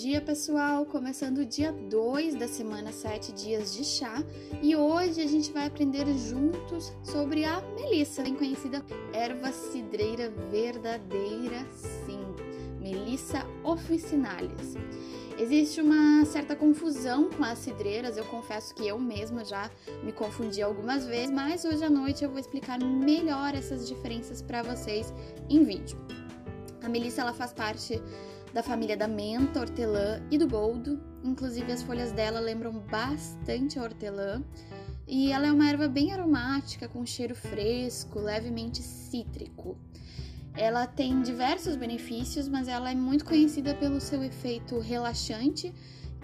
dia, pessoal! Começando o dia 2 da semana 7 dias de chá e hoje a gente vai aprender juntos sobre a melissa, bem conhecida erva cidreira verdadeira, sim, Melissa officinalis. Existe uma certa confusão com as cidreiras, eu confesso que eu mesma já me confundi algumas vezes, mas hoje à noite eu vou explicar melhor essas diferenças para vocês em vídeo. A melissa ela faz parte da família da menta, hortelã e do boldo. Inclusive as folhas dela lembram bastante a hortelã. E ela é uma erva bem aromática, com cheiro fresco, levemente cítrico. Ela tem diversos benefícios, mas ela é muito conhecida pelo seu efeito relaxante,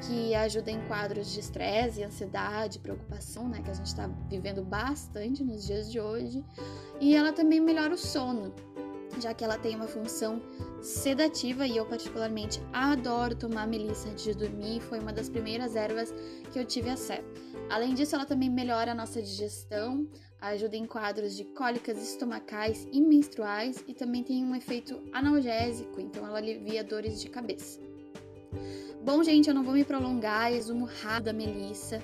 que ajuda em quadros de estresse, ansiedade, preocupação, né, que a gente está vivendo bastante nos dias de hoje. E ela também melhora o sono já que ela tem uma função sedativa e eu particularmente adoro tomar melissa antes de dormir, foi uma das primeiras ervas que eu tive acesso. Além disso, ela também melhora a nossa digestão, ajuda em quadros de cólicas estomacais e menstruais e também tem um efeito analgésico, então ela alivia dores de cabeça. Bom, gente, eu não vou me prolongar, resumo rápido da melissa.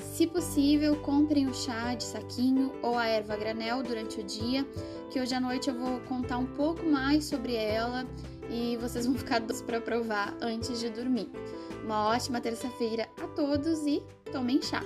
Se possível, comprem o chá de saquinho ou a erva granel durante o dia, que hoje à noite eu vou contar um pouco mais sobre ela e vocês vão ficar doces para provar antes de dormir. Uma ótima terça-feira a todos e tomem chá!